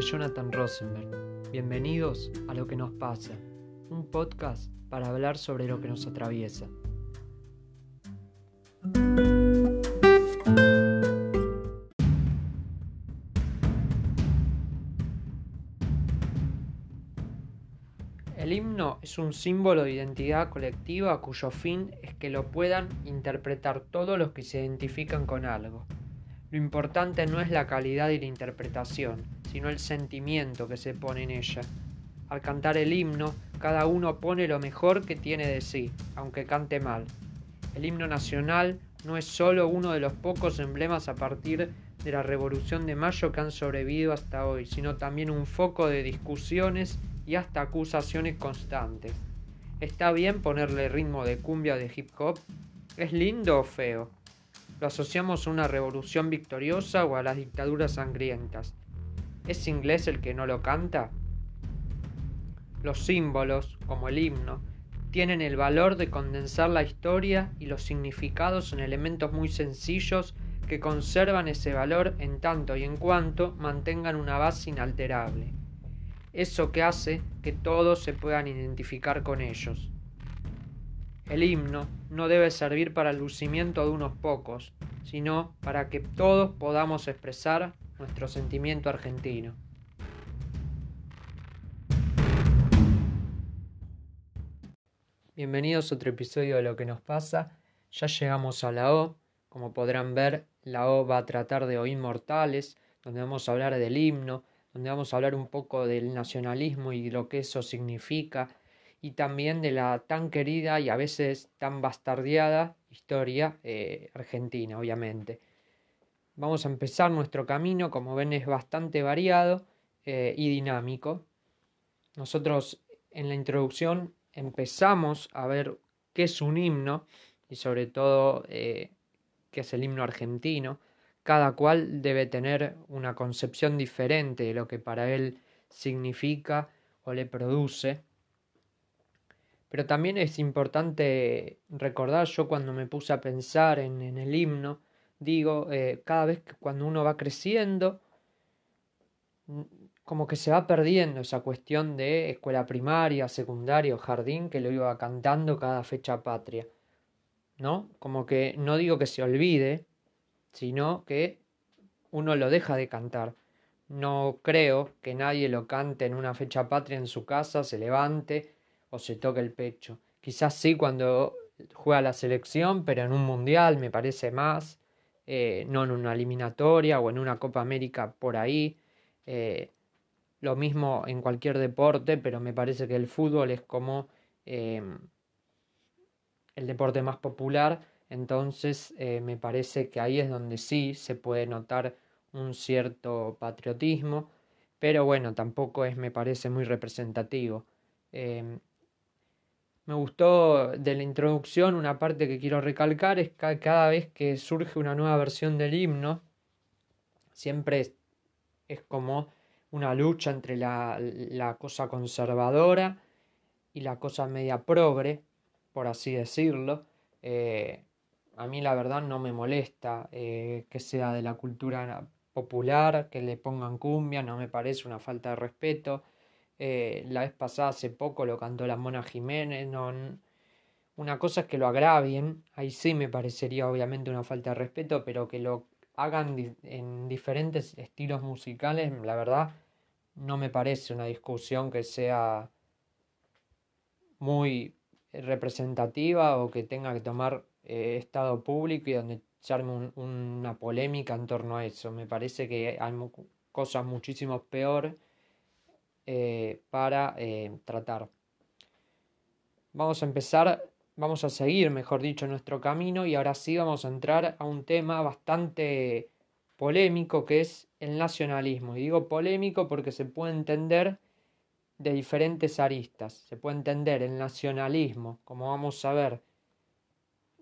Jonathan Rosenberg. Bienvenidos a Lo que nos pasa, un podcast para hablar sobre lo que nos atraviesa. El himno es un símbolo de identidad colectiva cuyo fin es que lo puedan interpretar todos los que se identifican con algo. Lo importante no es la calidad y la interpretación, sino el sentimiento que se pone en ella. Al cantar el himno, cada uno pone lo mejor que tiene de sí, aunque cante mal. El himno nacional no es solo uno de los pocos emblemas a partir de la Revolución de Mayo que han sobrevivido hasta hoy, sino también un foco de discusiones y hasta acusaciones constantes. ¿Está bien ponerle ritmo de cumbia de hip hop? ¿Es lindo o feo? ¿Lo asociamos a una revolución victoriosa o a las dictaduras sangrientas? ¿Es inglés el que no lo canta? Los símbolos, como el himno, tienen el valor de condensar la historia y los significados en elementos muy sencillos que conservan ese valor en tanto y en cuanto mantengan una base inalterable eso que hace que todos se puedan identificar con ellos. El himno no debe servir para el lucimiento de unos pocos, sino para que todos podamos expresar nuestro sentimiento argentino. Bienvenidos a otro episodio de Lo que nos pasa. Ya llegamos a la O. Como podrán ver, la O va a tratar de O inmortales, donde vamos a hablar del himno, donde vamos a hablar un poco del nacionalismo y lo que eso significa, y también de la tan querida y a veces tan bastardeada historia eh, argentina, obviamente. Vamos a empezar nuestro camino, como ven es bastante variado eh, y dinámico. Nosotros en la introducción empezamos a ver qué es un himno y sobre todo eh, qué es el himno argentino cada cual debe tener una concepción diferente de lo que para él significa o le produce. Pero también es importante recordar, yo cuando me puse a pensar en, el himno, digo, eh, cada vez que cuando uno va creciendo, como que se va perdiendo esa cuestión de escuela primaria, secundaria o jardín que lo iba cantando cada fecha patria. ¿No? Como que no digo que se olvide, sino que uno lo deja de cantar. No creo que nadie lo cante en una fecha patria en su casa, se levante o se toque el pecho. Quizás sí cuando juega la selección, pero en un mundial me parece más, eh, no en una eliminatoria o en una Copa América por ahí. Eh, lo mismo en cualquier deporte, pero me parece que el fútbol es como eh, el deporte más popular entonces eh, me parece que ahí es donde sí se puede notar un cierto patriotismo, pero bueno, tampoco es, me parece, muy representativo. Me gustó de la introducción una parte que quiero recalcar es que cada vez que surge una nueva versión del himno, siempre es, es como una lucha entre la, la, cosa conservadora y la cosa media progre, por así decirlo. Eh, a mí la verdad no me molesta eh, que sea de la cultura popular, que le pongan cumbia, no me parece una falta de respeto. Eh, la vez pasada, hace poco, lo cantó la Mona Jiménez. Una cosa es que lo agravien, ahí sí me parecería obviamente una falta de respeto, pero que lo hagan en diferentes estilos musicales, la verdad, no me parece una discusión que sea muy representativa o que tenga que tomar eh, estado público y donde se arme una polémica en torno a eso. Me parece que hay cosas muchísimo peor eh, para eh, tratar. Vamos a empezar, vamos a seguir, mejor dicho, nuestro camino y ahora sí vamos a entrar a un tema bastante polémico que es el nacionalismo. Y digo polémico porque se puede entender de diferentes aristas. Se puede entender el nacionalismo, como vamos a ver,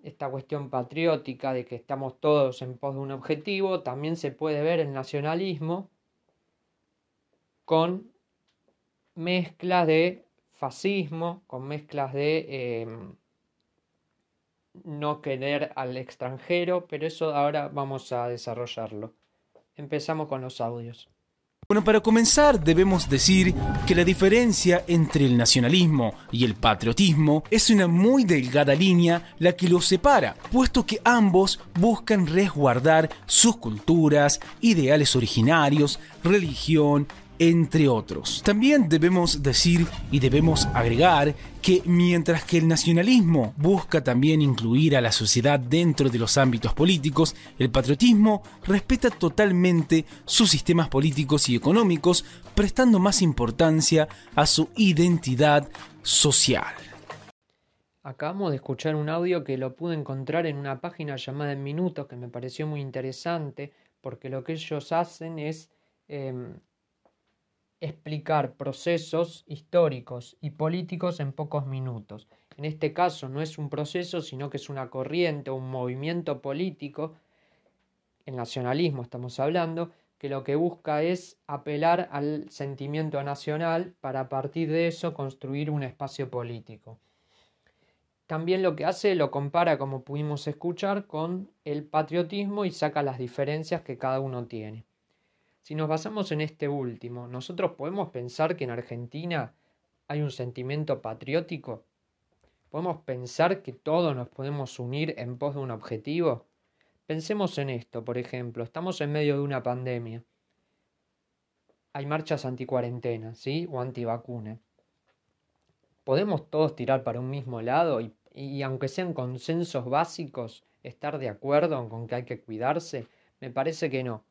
esta cuestión patriótica de que estamos todos en pos de un objetivo, también se puede ver el nacionalismo con mezclas de fascismo, con mezclas de em, no querer al extranjero, pero eso ahora vamos a desarrollarlo. Empezamos con los audios. Bueno, para comenzar debemos decir que la diferencia entre el nacionalismo y el patriotismo es una muy delgada línea la que los separa, puesto que ambos buscan resguardar sus culturas, ideales originarios, religión, entre otros. También debemos decir y debemos agregar que mientras que el nacionalismo busca también incluir a la sociedad dentro de los ámbitos políticos, el patriotismo respeta totalmente sus sistemas políticos y económicos, prestando más importancia a su identidad social. Acabamos de escuchar un audio que lo pude encontrar en una página llamada En Minutos que me pareció muy interesante porque lo que ellos hacen es em, explicar procesos históricos y políticos en pocos minutos. En este caso no es un proceso, sino que es una corriente, un movimiento político, el nacionalismo estamos hablando, que lo que busca es apelar al sentimiento nacional para a partir de eso construir un espacio político. También lo que hace lo compara, como pudimos escuchar, con el patriotismo y saca las diferencias que cada uno tiene. Si nos basamos en este último, ¿nosotros podemos pensar que en Argentina hay un sentimiento patriótico? ¿Podemos pensar que todos nos podemos unir en pos de un objetivo? Pensemos en esto, por ejemplo, estamos en medio de una pandemia. Hay marchas anticuarentena, ¿sí? O antivacuna. ¿Podemos todos tirar para un mismo lado y, y aunque sean consensos básicos, estar de acuerdo con que hay que cuidarse? Me parece que no.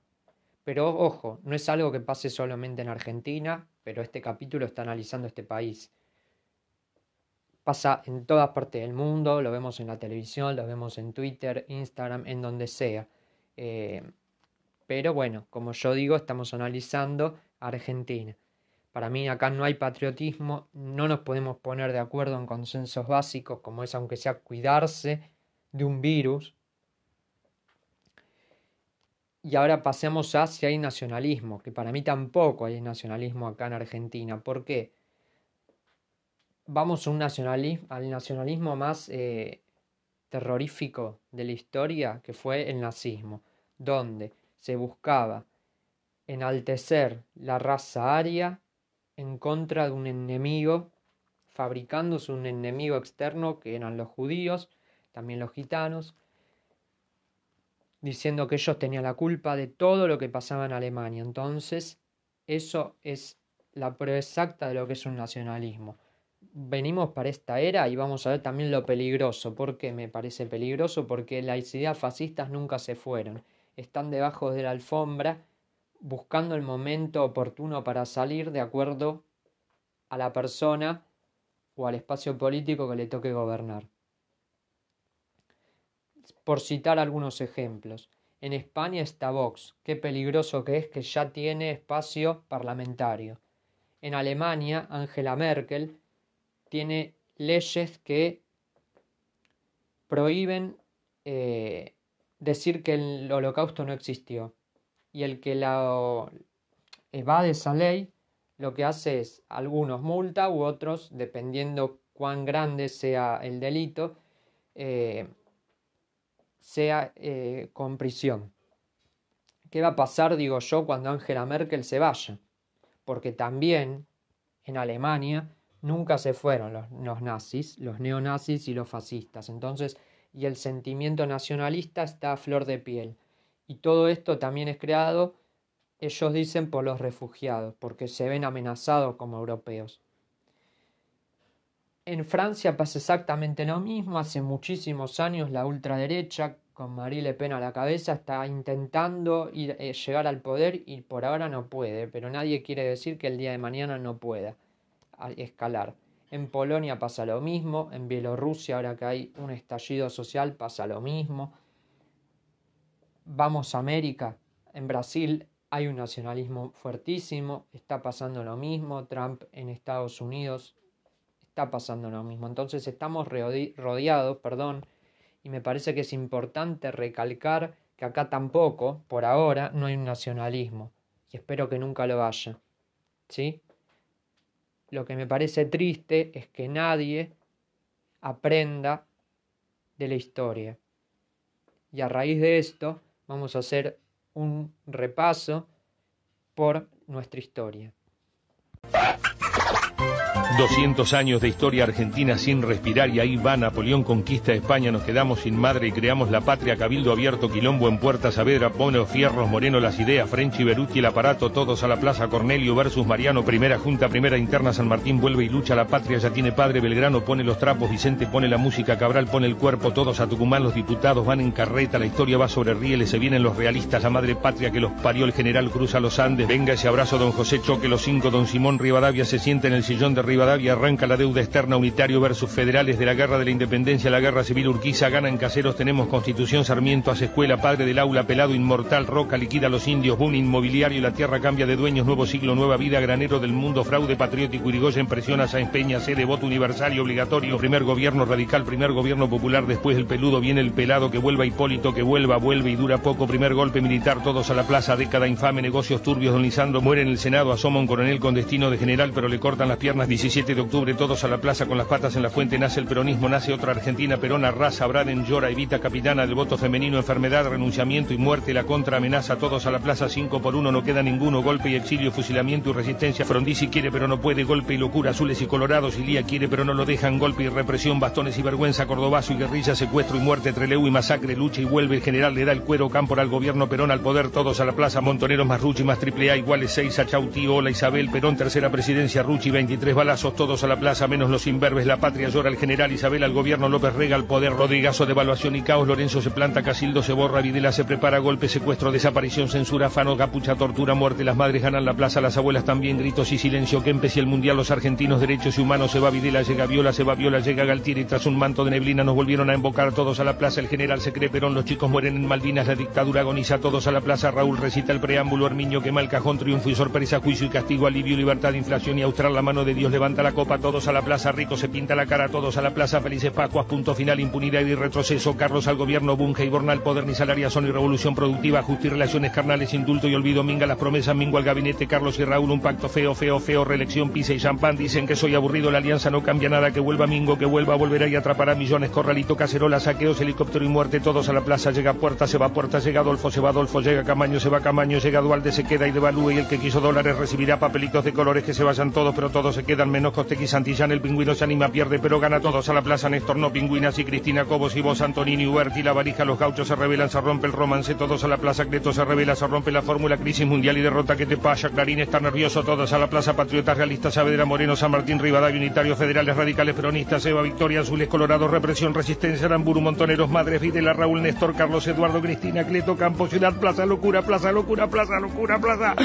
Pero ojo, no es algo que pase solamente en Argentina, pero este capítulo está analizando este país. Pasa en todas partes del mundo, lo vemos en la televisión, lo vemos en Twitter, Instagram, en donde sea. Eh, pero bueno, como yo digo, estamos analizando Argentina. Para mí acá no hay patriotismo, no nos podemos poner de acuerdo en consensos básicos como es aunque sea cuidarse de un virus, y ahora pasemos a si hay nacionalismo, que para mí tampoco hay nacionalismo acá en Argentina. ¿Por qué? Vamos a un nacionalismo, al nacionalismo más eh, terrorífico de la historia, que fue el nazismo, donde se buscaba enaltecer la raza aria en contra de un enemigo, fabricándose un enemigo externo que eran los judíos, también los gitanos, diciendo que ellos tenían la culpa de todo lo que pasaba en Alemania. Entonces, eso es la prueba exacta de lo que es un nacionalismo. Venimos para esta era y vamos a ver también lo peligroso. ¿Por qué me parece peligroso? Porque las ideas fascistas nunca se fueron. Están debajo de la alfombra buscando el momento oportuno para salir de acuerdo a la persona o al espacio político que le toque gobernar por citar algunos ejemplos. En España está Vox, qué peligroso que es que ya tiene espacio parlamentario. En Alemania, Angela Merkel tiene leyes que prohíben eh, decir que el holocausto no existió. Y el que la evade esa ley, lo que hace es algunos multa u otros, dependiendo cuán grande sea el delito, eh, sea eh, con prisión. ¿Qué va a pasar, digo yo, cuando Angela Merkel se vaya? Porque también en Alemania nunca se fueron los, los nazis, los neonazis y los fascistas. Entonces, y el sentimiento nacionalista está a flor de piel. Y todo esto también es creado, ellos dicen, por los refugiados, porque se ven amenazados como europeos. En Francia pasa exactamente lo mismo. Hace muchísimos años la ultraderecha, con Marie Le Pen a la cabeza, está intentando ir, eh, llegar al poder y por ahora no puede. Pero nadie quiere decir que el día de mañana no pueda escalar. En Polonia pasa lo mismo. En Bielorrusia, ahora que hay un estallido social, pasa lo mismo. Vamos a América. En Brasil hay un nacionalismo fuertísimo. Está pasando lo mismo. Trump en Estados Unidos está pasando lo mismo. Entonces estamos rodeados, perdón, y me parece que es importante recalcar que acá tampoco, por ahora, no hay un nacionalismo. Y espero que nunca lo haya. ¿Sí? Lo que me parece triste es que nadie aprenda de la historia. Y a raíz de esto vamos a hacer un repaso por nuestra historia. 200 años de historia argentina sin respirar y ahí va Napoleón conquista España, nos quedamos sin madre y creamos la patria, cabildo abierto, quilombo en Puerta Saavedra, Bono, Fierros, Moreno, las ideas, French y Beruti, el aparato, todos a la plaza, Cornelio versus Mariano, primera junta, primera interna, San Martín vuelve y lucha, la patria. Ya tiene padre, Belgrano pone los trapos, Vicente pone la música, Cabral pone el cuerpo, todos a Tucumán, los diputados van en carreta, la historia va sobre rieles, se vienen los realistas, la madre patria que los parió, el general cruza los Andes, venga ese abrazo, don José Choque, los cinco, don Simón Rivadavia se siente en el sillón de Rivadavia, arranca la deuda externa unitario versus federales de la guerra de la independencia, la guerra civil Urquiza, gana en caseros, tenemos constitución, Sarmiento hace escuela, padre del aula, pelado inmortal, roca, liquida los indios, boom inmobiliario, la tierra cambia de dueños, nuevo siglo, nueva vida, granero del mundo, fraude patriótico, Irigoyen presiona a Peña, sede, voto universal y obligatorio, primer gobierno radical, primer gobierno popular, después el peludo, viene el pelado, que vuelva Hipólito, que vuelva, vuelve y dura poco, primer golpe militar, todos a la plaza, década infame, negocios turbios, don Lisandro muere en el Senado, asoma un coronel con destino de general, pero le cortan las piernas, 17 de octubre, todos a la plaza con las patas en la fuente, nace el peronismo, nace otra Argentina, Perona, raza, Braden, llora, evita, capitana del voto femenino, enfermedad, renunciamiento y muerte, la contra amenaza, todos a la plaza, cinco por uno, no queda ninguno, golpe y exilio, fusilamiento y resistencia, Frondizi quiere pero no puede, golpe y locura, azules y colorados, Ilía quiere pero no lo dejan, golpe y represión, bastones y vergüenza, cordobazo y guerrilla, secuestro y muerte, treleu y masacre, lucha y vuelve, el general le da el cuero, Cámpora al gobierno, Perón al poder, todos a la plaza, Montoneros más Ruchi más triple A iguales seis, a Chauti, Hola Isabel, Perón, tercera presidencia, Ruchi, 23 balazos, todos a la plaza, menos los imberbes, la patria llora, el general Isabel al gobierno, López Rega al poder, Rodrigazo, devaluación y caos, Lorenzo se planta, Casildo se borra, Videla se prepara, golpe, secuestro, desaparición, censura, afano, capucha, tortura, muerte, las madres ganan la plaza, las abuelas también, gritos y silencio, que y el mundial, los argentinos, derechos y humanos, se va Videla, llega Viola, se va Viola, llega Galtieri, tras un manto de neblina nos volvieron a invocar todos a la plaza, el general se cree Perón, los chicos mueren en Malvinas, la dictadura agoniza, todos a la plaza, Raúl recita el preámbulo, Hermiño quema el cajón, triunfo y sorpresa, juicio y castigo, alivio, libertad, inflación y austral, la mano de Dios levanta la copa, todos a la plaza, rico se pinta la cara, todos a la plaza, felices Pascuas, punto final, impunidad y retroceso, Carlos al gobierno, Bunge y Bornal, poder ni salaria, son y revolución productiva, justicia y relaciones carnales, indulto y olvido, minga las promesas, mingo al gabinete, Carlos y Raúl, un pacto feo, feo, feo, reelección, pisa y champán, dicen que soy aburrido, la alianza no cambia nada, que vuelva Mingo, que vuelva, volverá y atrapará millones, corralito, cacerola, saqueos, helicóptero y muerte, todos a la plaza, llega Puerta, se va Puerta, llega Adolfo, se va Adolfo, llega Camaño, se va Camaño, llega Dualde, se queda y devalúe y el que quiso dólares recibirá papelitos de colores que se vayan todos, pero todos se quedan, menos Costequi Santillán, el pingüino se anima, pierde, pero gana todos a la plaza, Néstor no, pingüinas y Cristina Cobos y vos, Antonini, Huerti, la varija, los gauchos se revelan, se rompe el romance, todos a la plaza, Cleto se revela, se rompe la fórmula, crisis mundial y derrota, que te pasa? Clarín está nervioso, todos a la plaza, patriotas realistas, Saavedra, Moreno, San Martín, Rivadavia, unitarios, federales, radicales, peronistas, Eva, Victoria, Azules, Colorados, Represión, Resistencia, Aramburu, Montoneros, Madres, Videla, Raúl, Néstor, Carlos, Eduardo, Cristina, Cleto, Campo, Ciudad, Plaza, Locura, Plaza, Locura, Plaza, Locura, Plaza.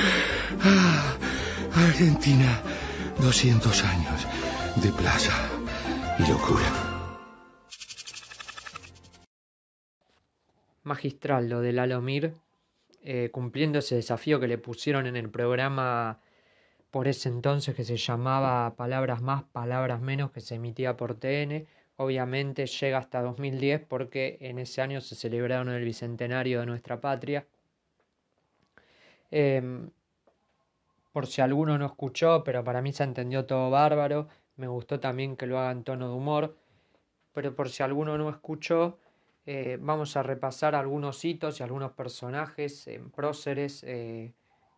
Ah, Argentina, 200 años de plaza y locura. Magistral lo del Alomir, eh, cumpliendo ese desafío que le pusieron en el programa por ese entonces que se llamaba Palabras más, Palabras menos, que se emitía por TN. Obviamente llega hasta 2010 porque en ese año se celebraron el bicentenario de nuestra patria. Eh, por si alguno no escuchó, pero para mí se entendió todo bárbaro. Me gustó también que lo haga en tono de humor. Pero por si alguno no escuchó, eh, vamos a repasar algunos hitos y algunos personajes en próceres eh,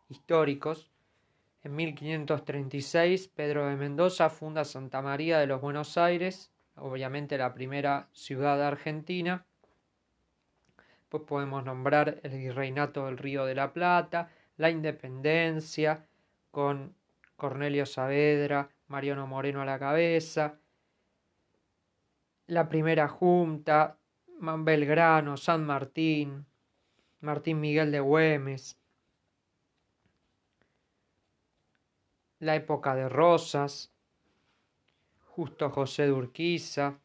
históricos. En 1536, Pedro de Mendoza funda Santa María de los Buenos Aires, obviamente la primera ciudad Argentina. Pues podemos nombrar el virreinato del Río de la Plata, la independencia, con Cornelio Saavedra, Mariano Moreno a la cabeza, la primera junta, Belgrano, San Martín, Martín Miguel de Güemes, la época de Rosas, Justo José de Urquiza,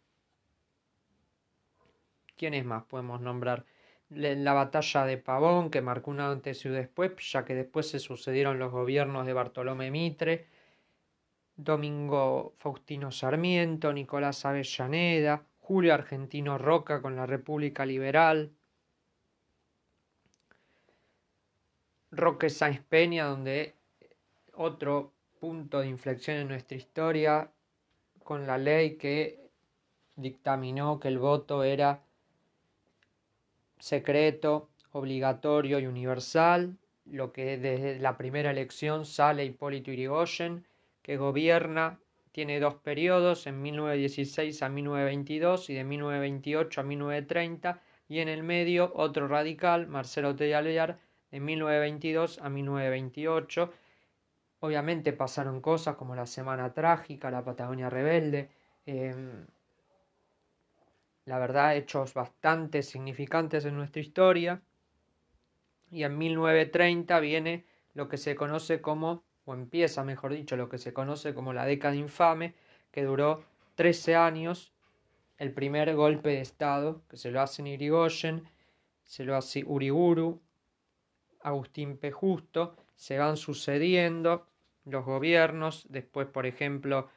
¿quiénes más podemos nombrar? La batalla de Pavón, que marcó un antes y un después, ya que después se sucedieron los gobiernos de Bartolomé Mitre, Domingo Faustino Sarmiento, Nicolás Avellaneda, Julio Argentino Roca con la República Liberal, Roque Sáenz Peña, donde otro punto de inflexión en nuestra historia, con la ley que dictaminó que el voto era secreto, obligatorio y universal, lo que desde la primera elección sale Hipólito Yrigoyen, que gobierna, tiene dos periodos, en 1916 a 1922 y de 1928 a 1930, y en el medio otro radical, Marcelo Tellalvear, de 1922 a 1928. Obviamente pasaron cosas como la Semana Trágica, la Patagonia Rebelde, em, la verdad, hechos bastante significantes en nuestra historia. Y en 1930 viene lo que se conoce como, o empieza mejor dicho, lo que se conoce como la década infame, que duró 13 años. El primer golpe de Estado, que se lo hace Irigoyen, se lo hace Uriburu, Agustín P. Justo, se van sucediendo los gobiernos, después por ejemplo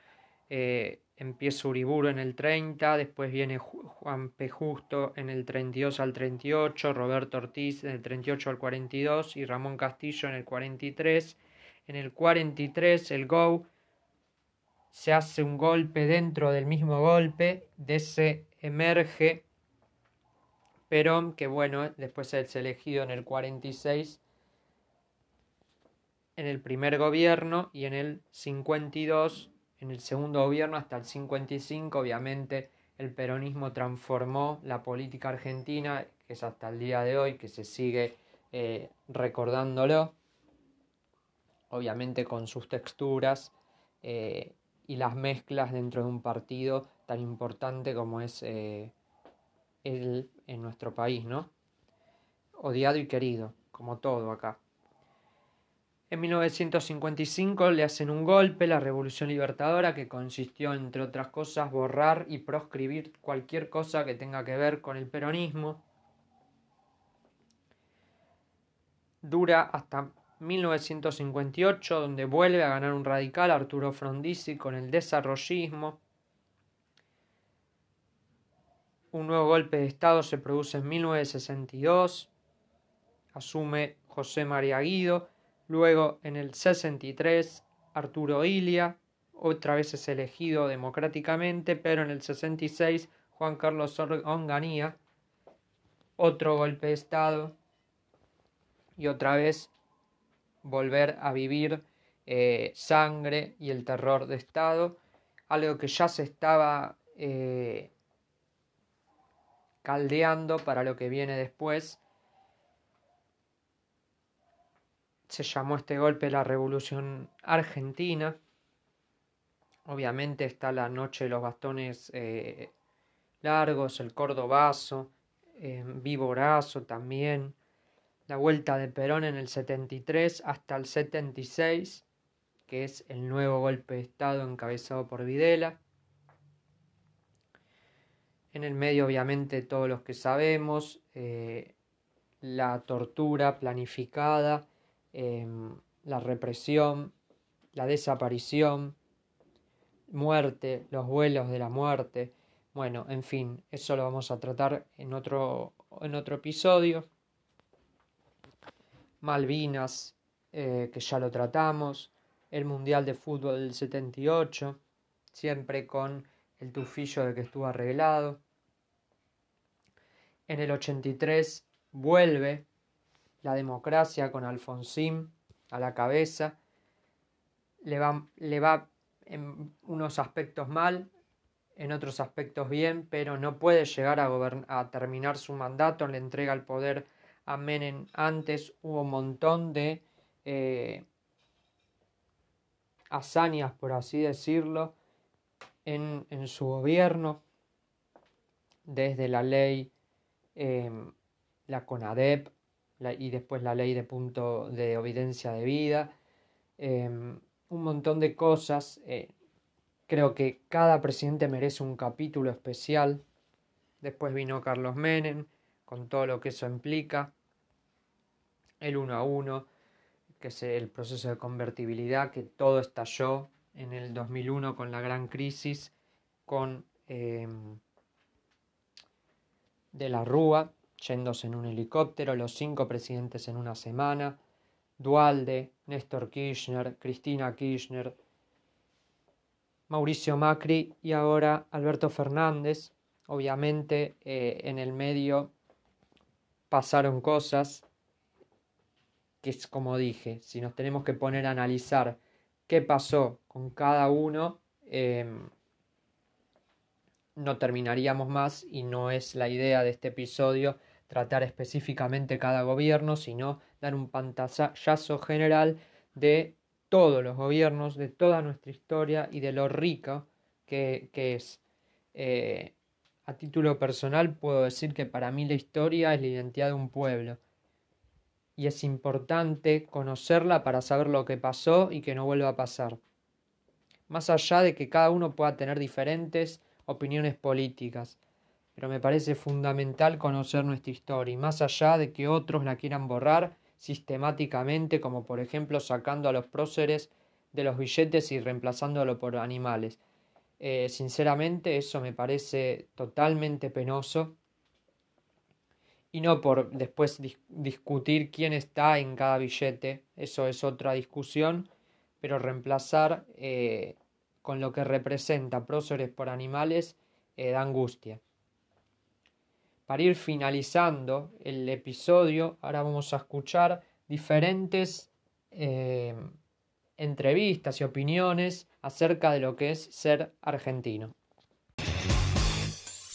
eh, empieza Uriburu en el 30, después viene Juan P. Justo en el 32 al 38, Roberto Ortiz en el 38 al 42 y Ramón Castillo en el 43. En el 43 el GO se hace un golpe dentro del mismo golpe, de ese emerge Perón, que bueno, después es elegido en el 46 en el primer gobierno y en el 52 en el segundo gobierno hasta el 55, obviamente, el peronismo transformó la política argentina, que es hasta el día de hoy, que se sigue eh, recordándolo, obviamente con sus texturas eh, y las mezclas dentro de un partido tan importante como es eh, el, en nuestro país, ¿no? Odiado y querido, como todo acá. En 1955 le hacen un golpe, la Revolución Libertadora, que consistió, entre otras cosas, borrar y proscribir cualquier cosa que tenga que ver con el peronismo. Dura hasta 1958, donde vuelve a ganar un radical, Arturo Frondizi, con el desarrollismo. Un nuevo golpe de Estado se produce en 1962. Asume José María Guido Luego, en el 63, Arturo Ilia, otra vez es elegido democráticamente, pero en el 66, Juan Carlos Onganía, otro golpe de Estado, y otra vez volver a vivir eh, sangre y el terror de Estado, algo que ya se estaba eh, caldeando para lo que viene después se llamó este golpe la Revolución Argentina. Obviamente está la noche de los bastones eh, largos, el cordobazo, eh, también, la vuelta de Perón en el 73 hasta el 76, que es el nuevo golpe de Estado encabezado por Videla. En el medio, obviamente, todos los que sabemos, eh, la tortura planificada Em, la represión, la desaparición, muerte, los vuelos de la muerte. Bueno, en fin, eso lo vamos a tratar en otro, en otro episodio. Malvinas, eh, que ya lo tratamos. El Mundial de Fútbol del 78, siempre con el tufillo de que estuvo arreglado. En el 83 vuelve la democracia con Alfonsín a la cabeza. Le va, le va en unos aspectos mal, en otros aspectos bien, pero no puede llegar a, a terminar su mandato, le entrega el poder a Menem antes, hubo un montón de eh, hazañas, por así decirlo, en, en, su gobierno, desde la ley, eh, la CONADEP, y después la ley de punto de evidencia de vida, em, un montón de cosas. Eh, creo que cada presidente merece un capítulo especial. Después vino Carlos Menem, con todo lo que eso implica. El uno a uno, que es el proceso de convertibilidad, que todo estalló en el 2001 con la gran crisis, con em, de la Rúa, yéndose en un helicóptero, los cinco presidentes en una semana, Dualde, Néstor Kirchner, Cristina Kirchner, Mauricio Macri y ahora Alberto Fernández. Obviamente eh, en el medio pasaron cosas que es como dije, si nos tenemos que poner a analizar qué pasó con cada uno, em, no terminaríamos más y no es la idea de este episodio tratar específicamente cada gobierno, sino dar un pantallazo general de todos los gobiernos, de toda nuestra historia y de lo rica que, es. Eh, a título personal puedo decir que para mí la historia es la identidad de un pueblo y es importante conocerla para saber lo que pasó y que no vuelva a pasar. Más allá de que cada uno pueda tener diferentes opiniones políticas, pero me parece fundamental conocer nuestra historia y más allá de que otros la quieran borrar sistemáticamente, como por ejemplo sacando a los próceres de los billetes y reemplazándolo por animales. Eh, sinceramente eso me parece totalmente penoso y no por después discutir quién está en cada billete, eso es otra discusión, pero reemplazar eh, con lo que representa próceres por animales eh, da angustia. Para ir finalizando el episodio, ahora vamos a escuchar diferentes eh, entrevistas y opiniones acerca de lo que es ser argentino.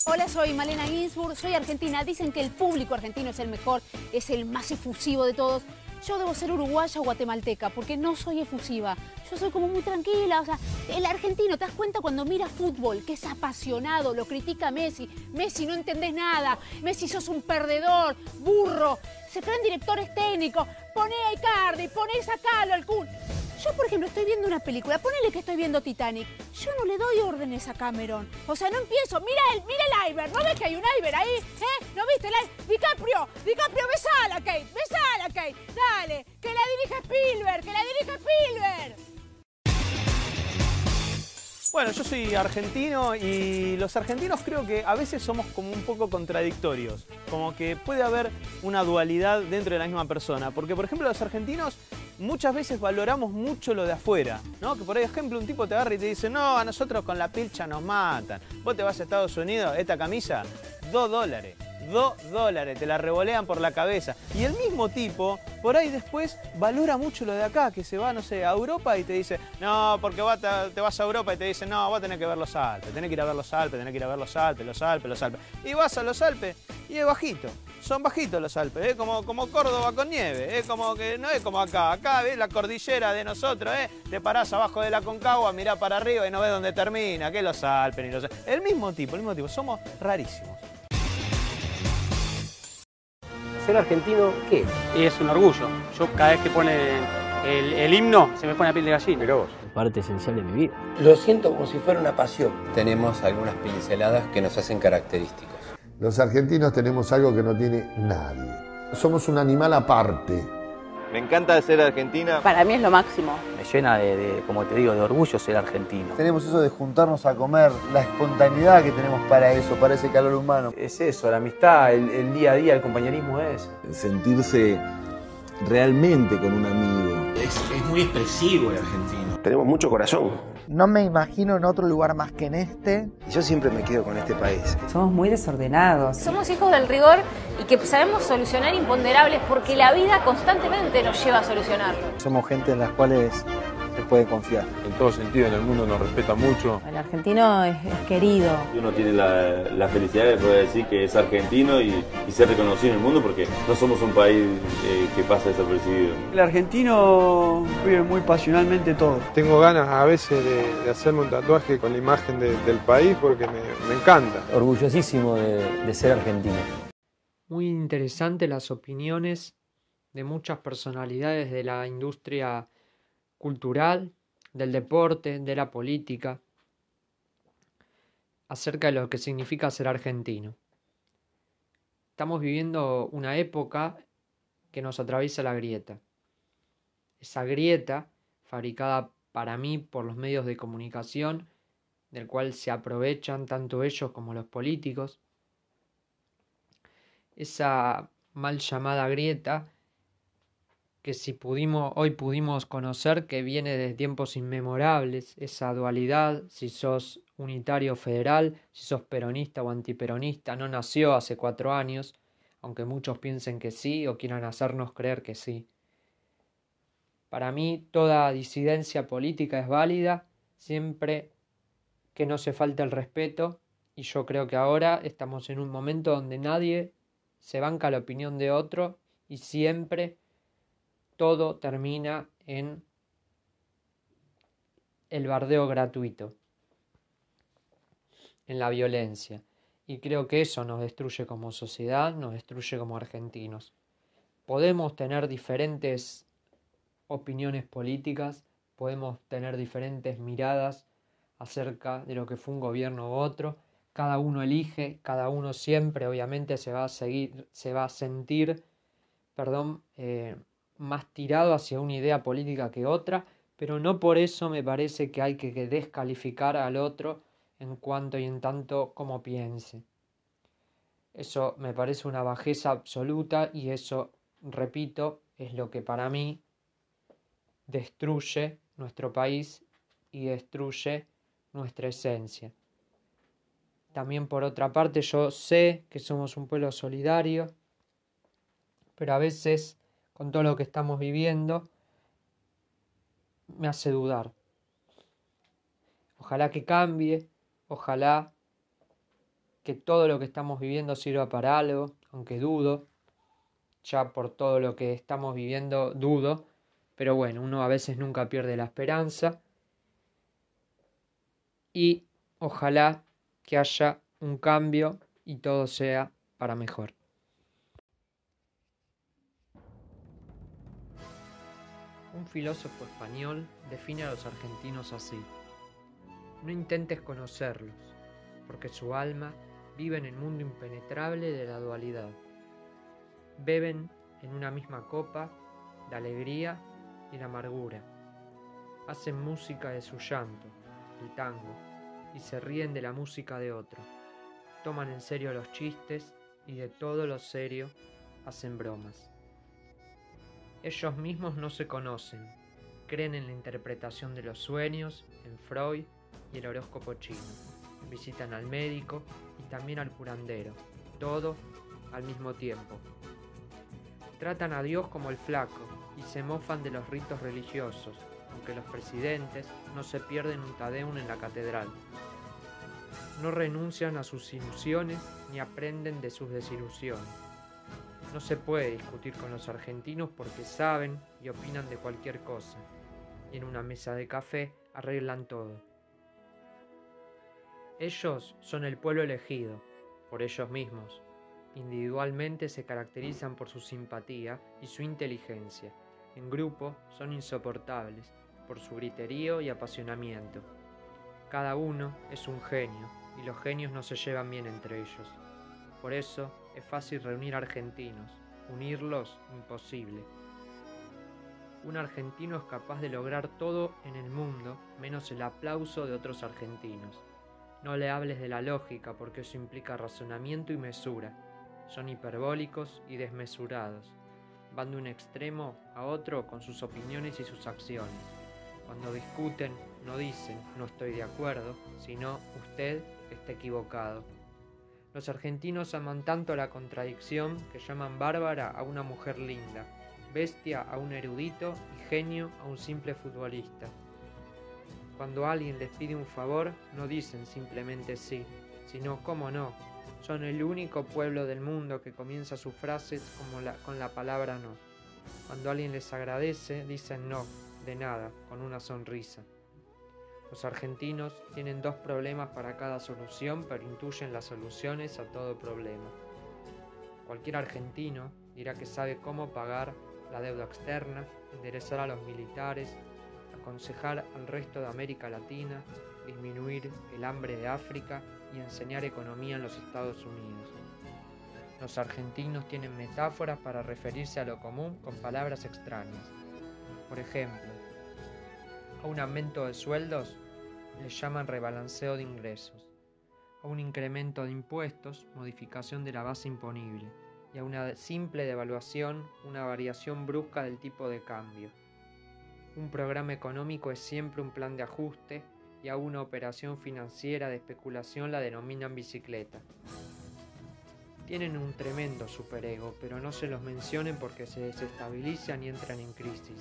Hola, soy Malena Ginsburg, soy argentina. Dicen que el público argentino es el mejor, es el más efusivo de todos. Yo debo ser uruguaya o guatemalteca porque no soy efusiva. Yo soy como muy tranquila. O sea, el argentino, ¿te das cuenta cuando mira fútbol que es apasionado? Lo critica Messi. Messi, no entendés nada. Messi, sos un perdedor, burro. Se creen directores técnicos. Poné a Icardi, poné a Sacalo al Kun. Yo, por ejemplo, estoy viendo una película, ponele que estoy viendo Titanic. Yo no le doy órdenes a Cameron. O sea, no empiezo. Mira el, mira el iceberg. ¿No ves que hay un iceberg ahí? ¿Eh? ¿No viste el? DiCaprio, DiCaprio, besala, Kate. Besala, Kate. Dale. Que la dirige Spielberg, que la dirige Spielberg. Bueno, yo soy argentino y los argentinos creo que a veces somos como un poco contradictorios, como que puede haber una dualidad dentro de la misma persona, porque por ejemplo los argentinos muchas veces valoramos mucho lo de afuera, ¿no? Que por ejemplo un tipo te agarra y te dice, no, a nosotros con la pilcha nos matan, vos te vas a Estados Unidos, esta camisa, dos dólares. 2 dólares, te la revolean por la cabeza. Y el mismo tipo, por ahí después, valora mucho lo de acá, que se va, no sé, a Europa y te dice, no, porque te, vas a Europa y te dice, no, vos tenés que ver los Alpes, tenés que ir a ver los Alpes, tenés que ir a ver los Alpes, los Alpes, los Alpes. Y vas a los Alpes y es bajito. Son bajitos los Alpes, ¿eh? como, como Córdoba con nieve, ¿eh? como que no es como acá. Acá ves la cordillera de nosotros, ¿eh? te parás abajo de la Concagua, mirás para arriba y no ves dónde termina, que los Alpes ni los El mismo tipo, el mismo tipo, somos rarísimos. ser argentino, ¿qué es? Es un orgullo. Yo cada vez que pone el, himno se me pone la piel de gallina. Pero vos, parte esencial de mi vida. Lo siento como si fuera una pasión. Tenemos algunas pinceladas que nos hacen característicos. Los argentinos tenemos algo que no tiene nadie. Somos un animal aparte me encanta ser argentina. Para mí es lo máximo. Me llena de, como te digo, de orgullo ser argentino. Tenemos eso de juntarnos a comer, la espontaneidad que tenemos para eso, para ese calor humano. Es eso, la amistad, el, día a día, el compañerismo es. Sentirse realmente con un amigo. es muy expresivo el argentino. Tenemos mucho corazón. No me imagino en otro lugar más que en este. Y yo siempre me quedo con este país. Somos muy desordenados. Somos hijos del rigor y que sabemos solucionar imponderables porque la vida constantemente nos lleva a solucionar. Somos gente en las cuales se puede confiar. En todo sentido, en el mundo nos respeta mucho. El argentino es, querido. Uno tiene la, felicidad de poder decir que es argentino y, ser reconocido en el mundo porque no somos un país eh, que pasa desapercibido. El argentino vive muy pasionalmente todo. Tengo ganas a veces de, hacerme un tatuaje con la imagen del país porque me, encanta. Orgullosísimo de, de ser argentino. Muy interesante las opiniones de muchas personalidades de la industria cultural, del deporte, de la política, acerca de lo que significa ser argentino. Estamos viviendo una época que nos atraviesa la grieta. Esa grieta, fabricada para mí por los medios de comunicación, del cual se aprovechan tanto ellos como los políticos, esa mal llamada grieta que si pudimos, hoy pudimos conocer que viene de tiempos inmemorables, esa dualidad, si sos unitario federal, si sos peronista o antiperonista, no nació hace cuatro años, aunque muchos piensen que sí o quieran hacernos creer que sí. Para mí toda disidencia política es válida siempre que no se falte el respeto y yo creo que ahora estamos en un momento donde nadie se banca la opinión de otro y siempre todo termina en el bardeo gratuito, en la violencia. Y creo que eso nos destruye como sociedad, nos destruye como argentinos. Podemos tener diferentes opiniones políticas, podemos tener diferentes miradas acerca de lo que fue un gobierno u otro. Cada uno elige, cada uno siempre obviamente se va a seguir, se va a sentir, perdón, eh, más tirado hacia una idea política que otra, pero no por eso me parece que hay que descalificar al otro en cuanto y en tanto como piense. Eso me parece una bajeza absoluta y eso, repito, es lo que para mí destruye nuestro país y destruye nuestra esencia. También por otra parte yo sé que somos un pueblo solidario, pero a veces con todo lo que estamos viviendo me hace dudar. Ojalá que cambie, Ojalá que todo lo que estamos viviendo sirva para algo, aunque dudo, ya por todo lo que estamos viviendo dudo, pero bueno, uno a veces nunca pierde la esperanza y ojalá que haya un cambio y todo sea para mejor. Un filósofo español define a los argentinos así. No intentes conocerlos, porque su alma vive en el mundo impenetrable de la dualidad. Beben en una misma copa la alegría y la amargura. Hacen música de su llanto, el tango, y se ríen de la música de otro. Toman en serio los chistes y de todo lo serio hacen bromas. Ellos mismos no se conocen, creen en la interpretación de los sueños, en Freud, y el horóscopo chino. Visitan al médico y también al curandero, todo al mismo tiempo. Tratan a Dios como el flaco y se mofan de los ritos religiosos, aunque los presidentes no se pierden un tadeum en la catedral. No renuncian a sus ilusiones ni aprenden de sus desilusiones. No se puede discutir con los argentinos porque saben y opinan de cualquier cosa. En una mesa de café arreglan todo. Ellos son el pueblo elegido, por ellos mismos. Individualmente se caracterizan por su simpatía y su inteligencia. En grupo son insoportables por su griterío y apasionamiento. Cada uno es un genio y los genios no se llevan bien entre ellos. Por eso es fácil reunir argentinos, unirlos imposible. Un argentino es capaz de lograr todo en el mundo menos el aplauso de otros argentinos. No le hables de la lógica porque eso implica razonamiento y mesura. Son hiperbólicos y desmesurados. Van de un extremo a otro con sus opiniones y sus acciones. Cuando discuten, no dicen no estoy de acuerdo, sino usted está equivocado. Los argentinos aman tanto la contradicción que llaman bárbara a una mujer linda, bestia a un erudito y genio a un simple futbolista. Cuando alguien les pide un favor, no dicen simplemente sí, sino cómo no. Son el único pueblo del mundo que comienza sus frases con la palabra no. Cuando alguien les agradece, dicen no, de nada, con una sonrisa. Los argentinos tienen dos problemas para cada solución, pero intuyen las soluciones a todo problema. Cualquier argentino dirá que sabe cómo pagar la deuda externa, enderezar a los militares, aconsejar al resto de América Latina, disminuir el hambre de África y enseñar economía en los Estados Unidos. Los argentinos tienen metáforas para referirse a lo común con palabras extrañas. Por ejemplo, a un aumento de sueldos le llaman rebalanceo de ingresos, a un incremento de impuestos, modificación de la base imponible, y a una simple devaluación, una variación brusca del tipo de cambio. Un programa económico es siempre un plan de ajuste y a una operación financiera de especulación la denominan bicicleta. Tienen un tremendo superego, pero no se los mencionen porque se desestabilizan y entran en crisis.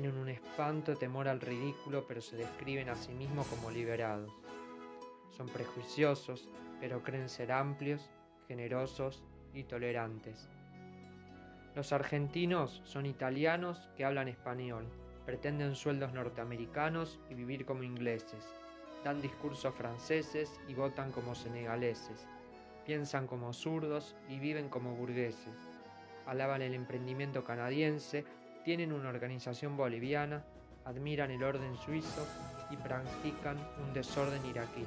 Tienen un espanto temor al ridículo, pero se describen a sí mismos como liberados. Son prejuiciosos, pero creen ser amplios, generosos y tolerantes. Los argentinos son italianos que hablan español, pretenden sueldos norteamericanos y vivir como ingleses, dan discursos franceses y votan como senegaleses, piensan como zurdos y viven como burgueses, alaban el emprendimiento canadiense, tienen una organización boliviana, admiran el orden suizo y practican un desorden iraquí.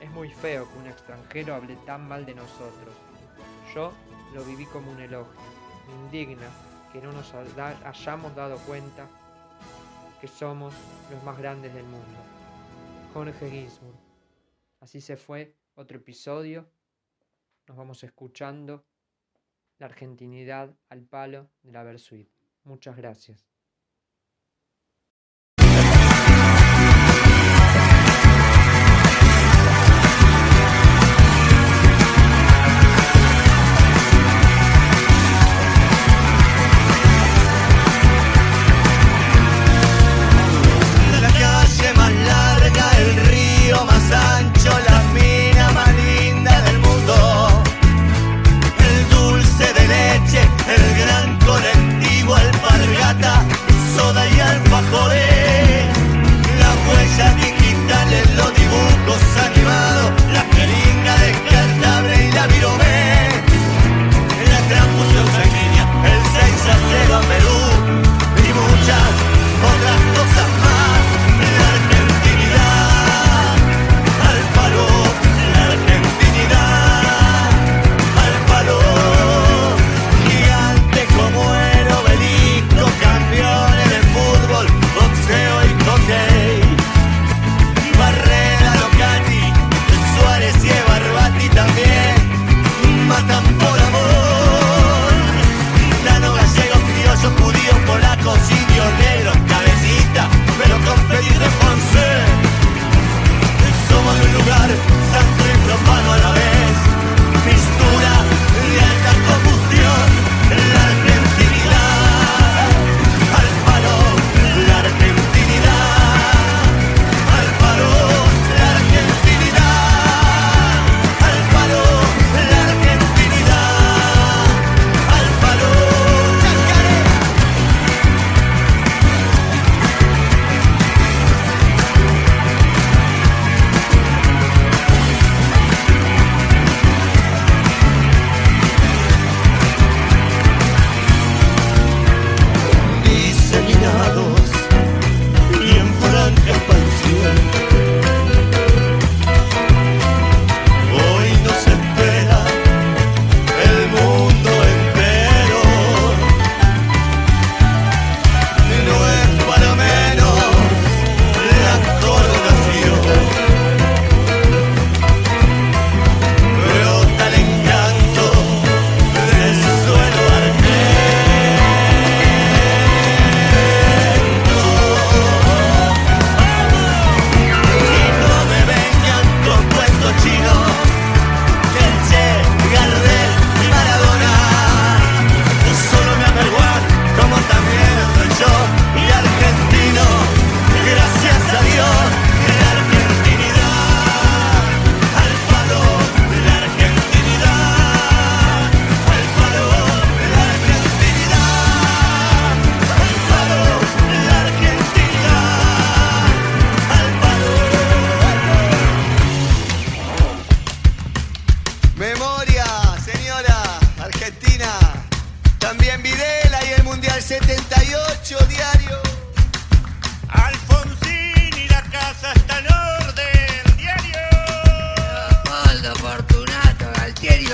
Es muy feo que un extranjero hable tan mal de nosotros. Yo lo viví como un elogio. Me indigna que no nos hayamos dado cuenta que somos los más grandes del mundo. Jorge Ginsburg. Así se fue otro episodio. Nos vamos escuchando la argentinidad al palo de la Versuit. Muchas gracias.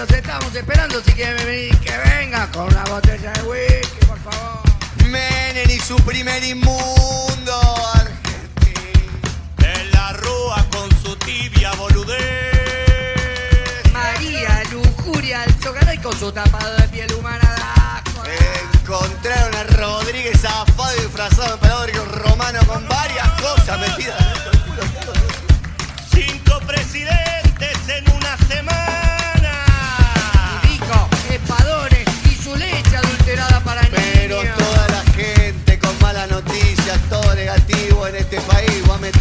Los estamos esperando si quieren venir, que venga con una botella de whisky, por favor. Menem y su primer inmundo Argentina. En la rúa con su tibia boludez. María, lujuria, el Zogaray con su tapado de piel humana asco. Encontraron a Rodríguez zafado y disfrazado de emperador romano con varias cosas metidas. Cinco presidentes en una semana.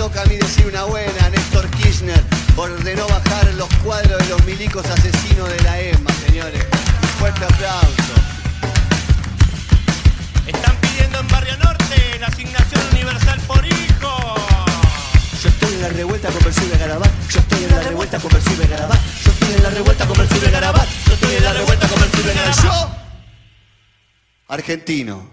Toca a mí decir una buena. Néstor Kirchner ordenó bajar los cuadros de los milicos asesinos de la ESMA, señores. Fuerte aplauso. Están pidiendo en Barrio Norte la asignación universal por hijo. Yo estoy en la revuelta con Percibe Garabat. Yo estoy en la revuelta con Percibe Garabat. Yo estoy en la revuelta con Percibe Garabat. Yo estoy en la revuelta con Percibe Garabat. Yo, argentino.